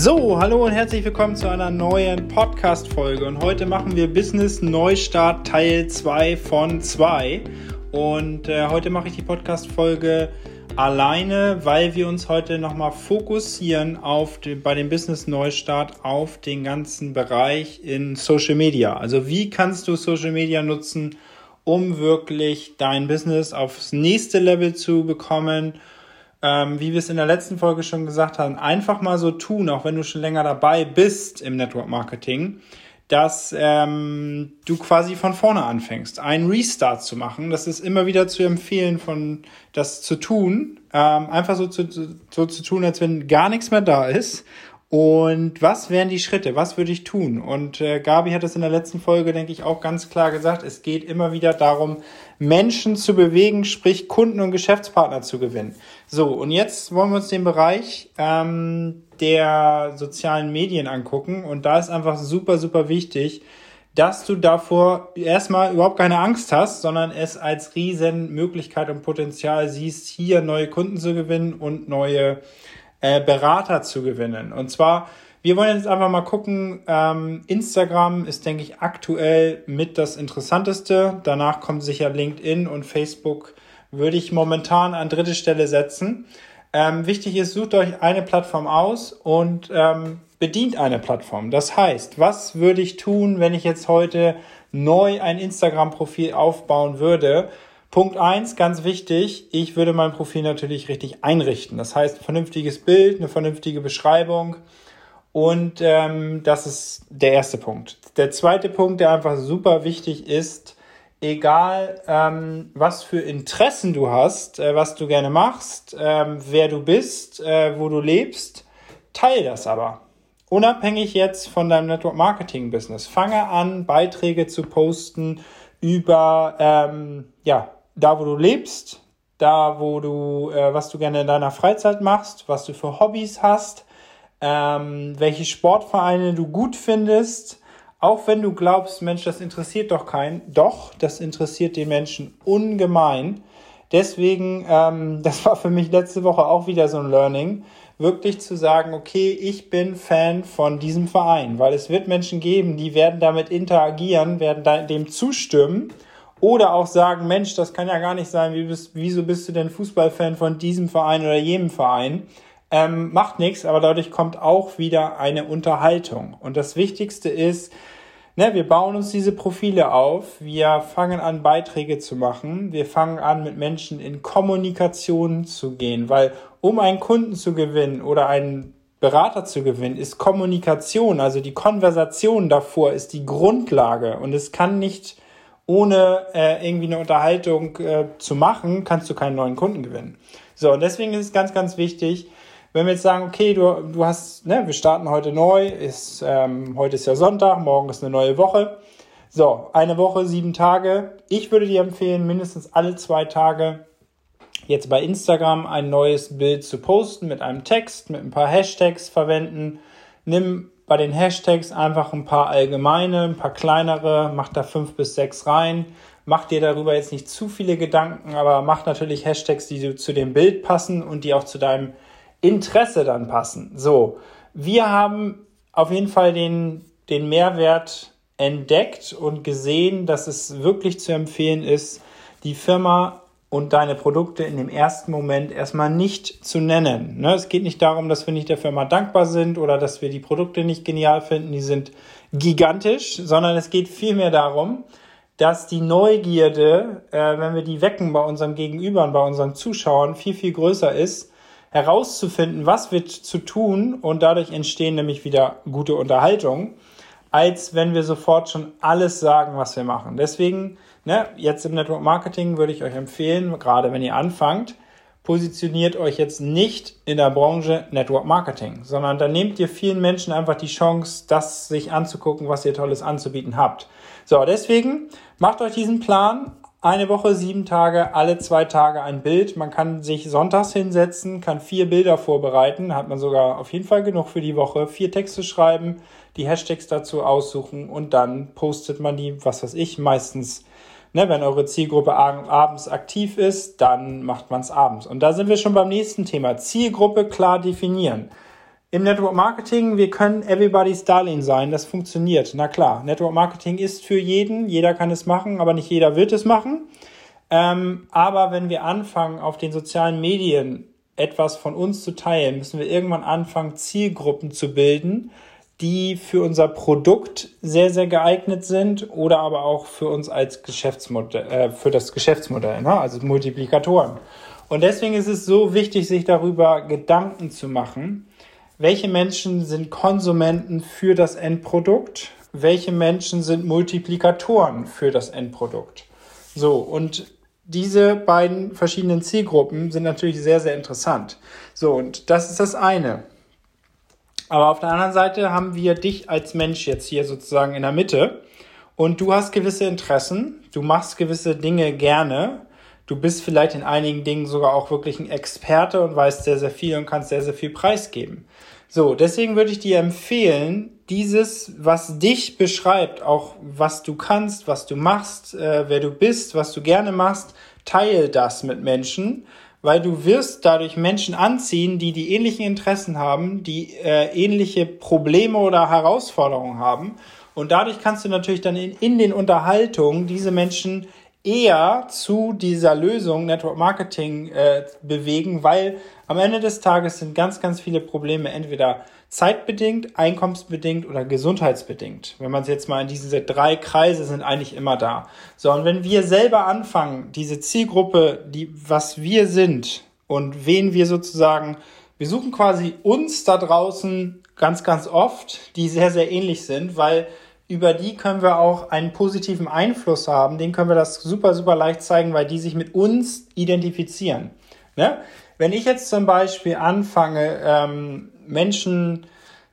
So, hallo und herzlich willkommen zu einer neuen Podcast-Folge. Und heute machen wir Business Neustart Teil 2 von 2. Und äh, heute mache ich die Podcast-Folge alleine, weil wir uns heute nochmal fokussieren auf die, bei dem Business Neustart auf den ganzen Bereich in Social Media. Also wie kannst du Social Media nutzen, um wirklich dein Business aufs nächste Level zu bekommen? Ähm, wie wir es in der letzten Folge schon gesagt haben, einfach mal so tun, auch wenn du schon länger dabei bist im Network Marketing, dass ähm, du quasi von vorne anfängst, einen Restart zu machen. Das ist immer wieder zu empfehlen, von das zu tun, ähm, einfach so zu, so zu tun, als wenn gar nichts mehr da ist und was wären die Schritte? Was würde ich tun? Und äh, Gabi hat es in der letzten Folge, denke ich, auch ganz klar gesagt. Es geht immer wieder darum, Menschen zu bewegen, sprich Kunden und Geschäftspartner zu gewinnen. So, und jetzt wollen wir uns den Bereich ähm, der sozialen Medien angucken. Und da ist einfach super, super wichtig, dass du davor erstmal überhaupt keine Angst hast, sondern es als riesen Möglichkeit und Potenzial siehst, hier neue Kunden zu gewinnen und neue äh, Berater zu gewinnen. Und zwar, wir wollen jetzt einfach mal gucken, ähm, Instagram ist, denke ich, aktuell mit das Interessanteste. Danach kommt sicher LinkedIn und Facebook würde ich momentan an dritte Stelle setzen. Ähm, wichtig ist, sucht euch eine Plattform aus und ähm, bedient eine Plattform. Das heißt, was würde ich tun, wenn ich jetzt heute neu ein Instagram-Profil aufbauen würde? Punkt eins, ganz wichtig, ich würde mein Profil natürlich richtig einrichten. Das heißt, vernünftiges Bild, eine vernünftige Beschreibung. Und ähm, das ist der erste Punkt. Der zweite Punkt, der einfach super wichtig ist, egal ähm, was für Interessen du hast, äh, was du gerne machst, ähm, wer du bist, äh, wo du lebst, teile das aber. Unabhängig jetzt von deinem Network Marketing Business. Fange an, Beiträge zu posten über ähm, ja, da, wo du lebst, da, wo du, äh, was du gerne in deiner Freizeit machst, was du für Hobbys hast, ähm, welche Sportvereine du gut findest, auch wenn du glaubst, Mensch, das interessiert doch keinen, doch, das interessiert den Menschen ungemein. Deswegen, ähm, das war für mich letzte Woche auch wieder so ein Learning, wirklich zu sagen, okay, ich bin Fan von diesem Verein, weil es wird Menschen geben, die werden damit interagieren, werden dem zustimmen oder auch sagen, Mensch, das kann ja gar nicht sein, wie bist, wieso bist du denn Fußballfan von diesem Verein oder jenem Verein? Ähm, macht nichts, aber dadurch kommt auch wieder eine Unterhaltung. Und das Wichtigste ist, ne, wir bauen uns diese Profile auf, wir fangen an, Beiträge zu machen, wir fangen an, mit Menschen in Kommunikation zu gehen, weil um einen Kunden zu gewinnen oder einen Berater zu gewinnen, ist Kommunikation, also die Konversation davor ist die Grundlage. Und es kann nicht ohne äh, irgendwie eine Unterhaltung äh, zu machen, kannst du keinen neuen Kunden gewinnen. So, und deswegen ist es ganz, ganz wichtig, wenn wir jetzt sagen, okay, du, du hast, ne, wir starten heute neu, ist, ähm, heute ist ja Sonntag, morgen ist eine neue Woche. So, eine Woche, sieben Tage. Ich würde dir empfehlen, mindestens alle zwei Tage jetzt bei Instagram ein neues Bild zu posten mit einem Text, mit ein paar Hashtags verwenden. Nimm bei den Hashtags einfach ein paar allgemeine, ein paar kleinere, mach da fünf bis sechs rein. Mach dir darüber jetzt nicht zu viele Gedanken, aber mach natürlich Hashtags, die zu dem Bild passen und die auch zu deinem Interesse dann passen. So, wir haben auf jeden Fall den, den Mehrwert entdeckt und gesehen, dass es wirklich zu empfehlen ist, die Firma und deine Produkte in dem ersten Moment erstmal nicht zu nennen. Ne? Es geht nicht darum, dass wir nicht der Firma dankbar sind oder dass wir die Produkte nicht genial finden, die sind gigantisch, sondern es geht vielmehr darum, dass die Neugierde, äh, wenn wir die wecken bei unserem Gegenüber und bei unseren Zuschauern, viel, viel größer ist, herauszufinden, was wird zu tun und dadurch entstehen nämlich wieder gute Unterhaltung, als wenn wir sofort schon alles sagen, was wir machen. Deswegen Ne, jetzt im Network Marketing würde ich euch empfehlen, gerade wenn ihr anfangt, positioniert euch jetzt nicht in der Branche Network Marketing, sondern da nehmt ihr vielen Menschen einfach die Chance, das sich anzugucken, was ihr Tolles anzubieten habt. So, deswegen macht euch diesen Plan. Eine Woche, sieben Tage, alle zwei Tage ein Bild. Man kann sich sonntags hinsetzen, kann vier Bilder vorbereiten, hat man sogar auf jeden Fall genug für die Woche, vier Texte schreiben, die Hashtags dazu aussuchen und dann postet man die, was weiß ich, meistens Ne, wenn eure Zielgruppe abends aktiv ist, dann macht man es abends. Und da sind wir schon beim nächsten Thema. Zielgruppe klar definieren. Im Network Marketing, wir können everybody's Darling sein, das funktioniert. Na klar, Network Marketing ist für jeden, jeder kann es machen, aber nicht jeder wird es machen. Ähm, aber wenn wir anfangen, auf den sozialen Medien etwas von uns zu teilen, müssen wir irgendwann anfangen, Zielgruppen zu bilden, die für unser Produkt sehr, sehr geeignet sind oder aber auch für uns als Geschäftsmodell, äh, für das Geschäftsmodell, ne? also Multiplikatoren. Und deswegen ist es so wichtig, sich darüber Gedanken zu machen, welche Menschen sind Konsumenten für das Endprodukt, welche Menschen sind Multiplikatoren für das Endprodukt. So, und diese beiden verschiedenen Zielgruppen sind natürlich sehr, sehr interessant. So, und das ist das eine. Aber auf der anderen Seite haben wir dich als Mensch jetzt hier sozusagen in der Mitte und du hast gewisse Interessen, du machst gewisse Dinge gerne, du bist vielleicht in einigen Dingen sogar auch wirklich ein Experte und weißt sehr, sehr viel und kannst sehr, sehr viel preisgeben. So, deswegen würde ich dir empfehlen, dieses, was dich beschreibt, auch was du kannst, was du machst, äh, wer du bist, was du gerne machst, teile das mit Menschen, weil du wirst dadurch Menschen anziehen, die die ähnlichen Interessen haben, die äh, ähnliche Probleme oder Herausforderungen haben. Und dadurch kannst du natürlich dann in, in den Unterhaltungen diese Menschen eher zu dieser Lösung Network Marketing äh, bewegen, weil am Ende des Tages sind ganz, ganz viele Probleme entweder zeitbedingt, einkommensbedingt oder gesundheitsbedingt. Wenn man es jetzt mal in diese drei Kreise sind eigentlich immer da. So, und wenn wir selber anfangen, diese Zielgruppe, die, was wir sind und wen wir sozusagen, wir suchen quasi uns da draußen ganz, ganz oft, die sehr, sehr ähnlich sind, weil über die können wir auch einen positiven Einfluss haben. Den können wir das super, super leicht zeigen, weil die sich mit uns identifizieren. Ne? Wenn ich jetzt zum Beispiel anfange, ähm, Menschen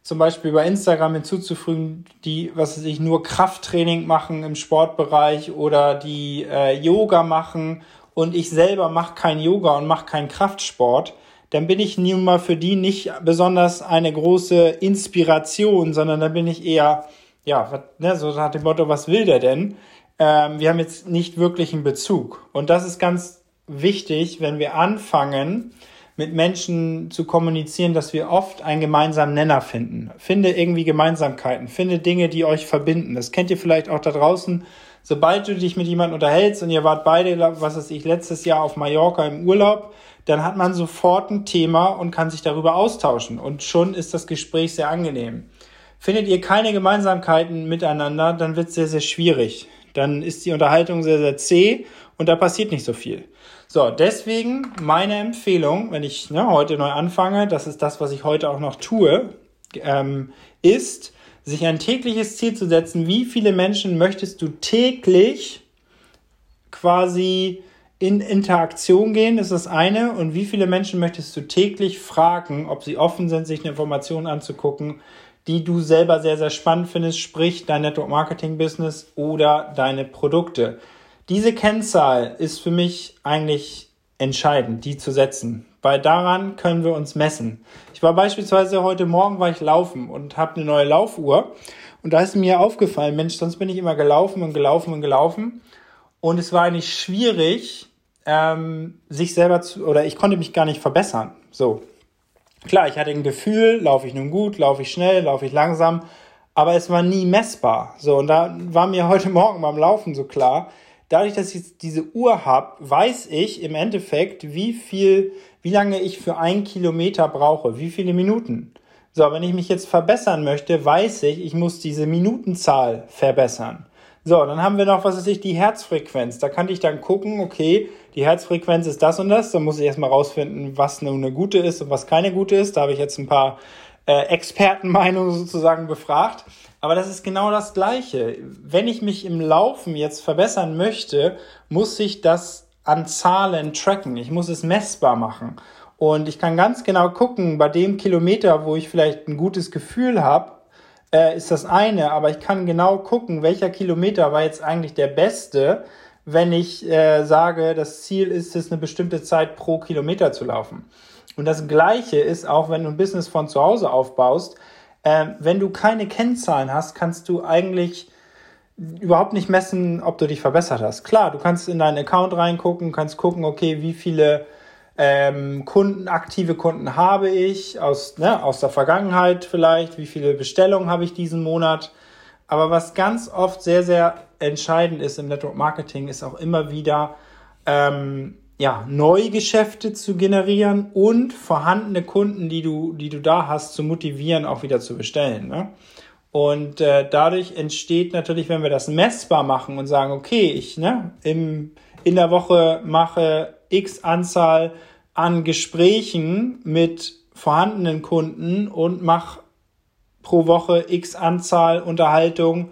zum Beispiel bei Instagram hinzuzufügen, die, was weiß ich, nur Krafttraining machen im Sportbereich oder die äh, Yoga machen und ich selber mache kein Yoga und mache keinen Kraftsport, dann bin ich nun mal für die nicht besonders eine große Inspiration, sondern dann bin ich eher ja, ne, so nach dem Motto, was will der denn? Ähm, wir haben jetzt nicht wirklich einen Bezug. Und das ist ganz wichtig, wenn wir anfangen, mit Menschen zu kommunizieren, dass wir oft einen gemeinsamen Nenner finden. Finde irgendwie Gemeinsamkeiten, finde Dinge, die euch verbinden. Das kennt ihr vielleicht auch da draußen. Sobald du dich mit jemandem unterhältst und ihr wart beide, was weiß ich, letztes Jahr auf Mallorca im Urlaub, dann hat man sofort ein Thema und kann sich darüber austauschen. Und schon ist das Gespräch sehr angenehm. Findet ihr keine Gemeinsamkeiten miteinander, dann wird es sehr, sehr schwierig. Dann ist die Unterhaltung sehr, sehr zäh und da passiert nicht so viel. So, deswegen meine Empfehlung, wenn ich ne, heute neu anfange, das ist das, was ich heute auch noch tue, ähm, ist, sich ein tägliches Ziel zu setzen. Wie viele Menschen möchtest du täglich quasi in Interaktion gehen, ist das eine. Und wie viele Menschen möchtest du täglich fragen, ob sie offen sind, sich eine Information anzugucken, die du selber sehr, sehr spannend findest, sprich dein Network Marketing Business oder deine Produkte. Diese Kennzahl ist für mich eigentlich entscheidend, die zu setzen, weil daran können wir uns messen. Ich war beispielsweise heute Morgen war ich laufen und habe eine neue Laufuhr und da ist mir aufgefallen, Mensch, sonst bin ich immer gelaufen und gelaufen und gelaufen und es war eigentlich schwierig, ähm, sich selber zu oder ich konnte mich gar nicht verbessern. So, Klar, ich hatte ein Gefühl, laufe ich nun gut, laufe ich schnell, laufe ich langsam, aber es war nie messbar. So, und da war mir heute Morgen beim Laufen so klar, dadurch, dass ich jetzt diese Uhr habe, weiß ich im Endeffekt, wie viel, wie lange ich für ein Kilometer brauche, wie viele Minuten. So, wenn ich mich jetzt verbessern möchte, weiß ich, ich muss diese Minutenzahl verbessern. So, dann haben wir noch, was weiß ich, die Herzfrequenz. Da kann ich dann gucken, okay, die Herzfrequenz ist das und das. Da muss ich erstmal rausfinden, was eine, eine gute ist und was keine gute ist. Da habe ich jetzt ein paar äh, Expertenmeinungen sozusagen befragt. Aber das ist genau das Gleiche. Wenn ich mich im Laufen jetzt verbessern möchte, muss ich das an Zahlen tracken. Ich muss es messbar machen. Und ich kann ganz genau gucken, bei dem Kilometer, wo ich vielleicht ein gutes Gefühl habe, äh, ist das eine, aber ich kann genau gucken, welcher Kilometer war jetzt eigentlich der beste, wenn ich äh, sage, das Ziel ist es, eine bestimmte Zeit pro Kilometer zu laufen. Und das Gleiche ist auch, wenn du ein Business von zu Hause aufbaust, äh, wenn du keine Kennzahlen hast, kannst du eigentlich überhaupt nicht messen, ob du dich verbessert hast. Klar, du kannst in deinen Account reingucken, kannst gucken, okay, wie viele ähm, Kunden, aktive Kunden habe ich aus, ne, aus der Vergangenheit vielleicht, wie viele Bestellungen habe ich diesen Monat. Aber was ganz oft sehr, sehr entscheidend ist im Network Marketing, ist auch immer wieder ähm, ja, Neugeschäfte zu generieren und vorhandene Kunden, die du, die du da hast, zu motivieren, auch wieder zu bestellen. Ne? Und äh, dadurch entsteht natürlich, wenn wir das messbar machen und sagen, okay, ich ne, im, in der Woche mache x Anzahl an Gesprächen mit vorhandenen Kunden und mache pro Woche x Anzahl Unterhaltung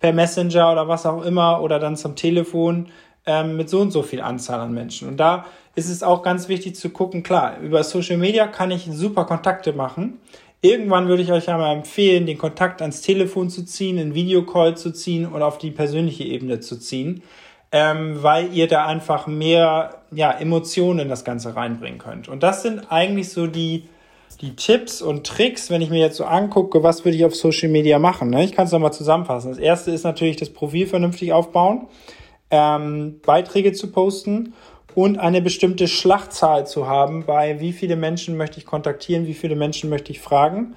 per Messenger oder was auch immer oder dann zum Telefon ähm, mit so und so viel Anzahl an Menschen. Und da ist es auch ganz wichtig zu gucken, klar, über Social Media kann ich super Kontakte machen. Irgendwann würde ich euch einmal empfehlen, den Kontakt ans Telefon zu ziehen, einen Videocall zu ziehen und auf die persönliche Ebene zu ziehen, ähm, weil ihr da einfach mehr ja, Emotionen in das Ganze reinbringen könnt. Und das sind eigentlich so die, die Tipps und Tricks, wenn ich mir jetzt so angucke, was würde ich auf Social Media machen. Ne? Ich kann es nochmal zusammenfassen. Das erste ist natürlich das Profil vernünftig aufbauen ähm, Beiträge zu posten und eine bestimmte Schlachtzahl zu haben, bei wie viele Menschen möchte ich kontaktieren, wie viele Menschen möchte ich fragen.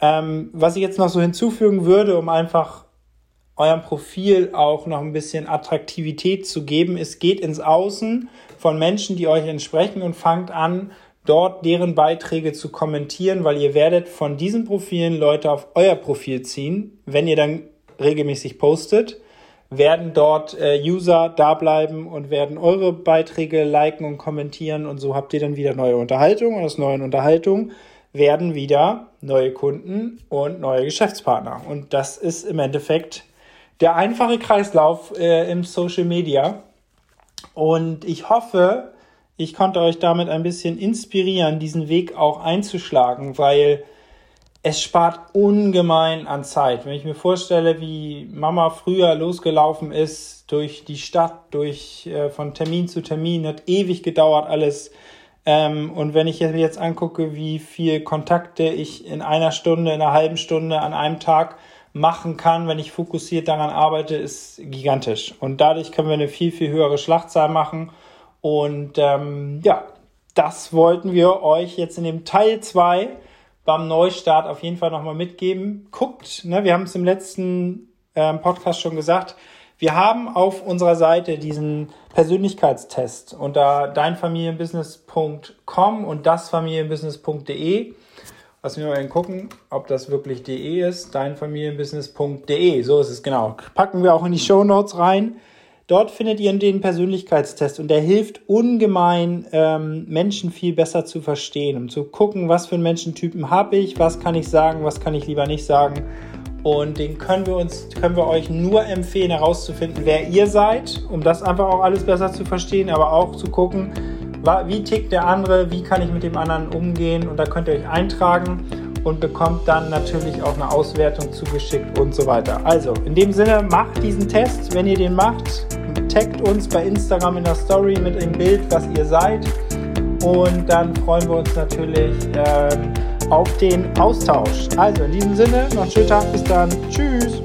Ähm, was ich jetzt noch so hinzufügen würde, um einfach eurem Profil auch noch ein bisschen Attraktivität zu geben, ist, geht ins Außen von Menschen, die euch entsprechen und fangt an, dort deren Beiträge zu kommentieren, weil ihr werdet von diesen Profilen Leute auf euer Profil ziehen, wenn ihr dann regelmäßig postet werden dort äh, User da bleiben und werden eure Beiträge liken und kommentieren. Und so habt ihr dann wieder neue Unterhaltung. Und aus neuen Unterhaltungen werden wieder neue Kunden und neue Geschäftspartner. Und das ist im Endeffekt der einfache Kreislauf äh, im Social Media. Und ich hoffe, ich konnte euch damit ein bisschen inspirieren, diesen Weg auch einzuschlagen, weil es spart ungemein an Zeit. Wenn ich mir vorstelle, wie Mama früher losgelaufen ist durch die Stadt, durch äh, von Termin zu Termin, hat ewig gedauert alles. Ähm, und wenn ich mir jetzt angucke, wie viel Kontakte ich in einer Stunde, in einer halben Stunde an einem Tag machen kann, wenn ich fokussiert daran arbeite, ist gigantisch. Und dadurch können wir eine viel, viel höhere Schlachtzahl machen. Und ähm, ja, das wollten wir euch jetzt in dem Teil zwei beim Neustart auf jeden Fall nochmal mitgeben. Guckt, ne, wir haben es im letzten ähm, Podcast schon gesagt, wir haben auf unserer Seite diesen Persönlichkeitstest unter deinfamilienbusiness.com und dasfamilienbusiness.de. Lass mich mal gucken, ob das wirklich de ist. Deinfamilienbusiness.de. So ist es genau. Packen wir auch in die Show Notes rein. Dort findet ihr den Persönlichkeitstest und der hilft ungemein, ähm, Menschen viel besser zu verstehen, um zu gucken, was für einen Menschentypen habe ich, was kann ich sagen, was kann ich lieber nicht sagen. Und den können wir uns, können wir euch nur empfehlen, herauszufinden, wer ihr seid, um das einfach auch alles besser zu verstehen, aber auch zu gucken, wie tickt der andere, wie kann ich mit dem anderen umgehen und da könnt ihr euch eintragen und bekommt dann natürlich auch eine Auswertung zugeschickt und so weiter. Also in dem Sinne, macht diesen Test, wenn ihr den macht, taggt uns bei Instagram in der Story mit dem Bild, was ihr seid und dann freuen wir uns natürlich ähm, auf den Austausch. Also in diesem Sinne, noch einen schönen Tag, bis dann, tschüss.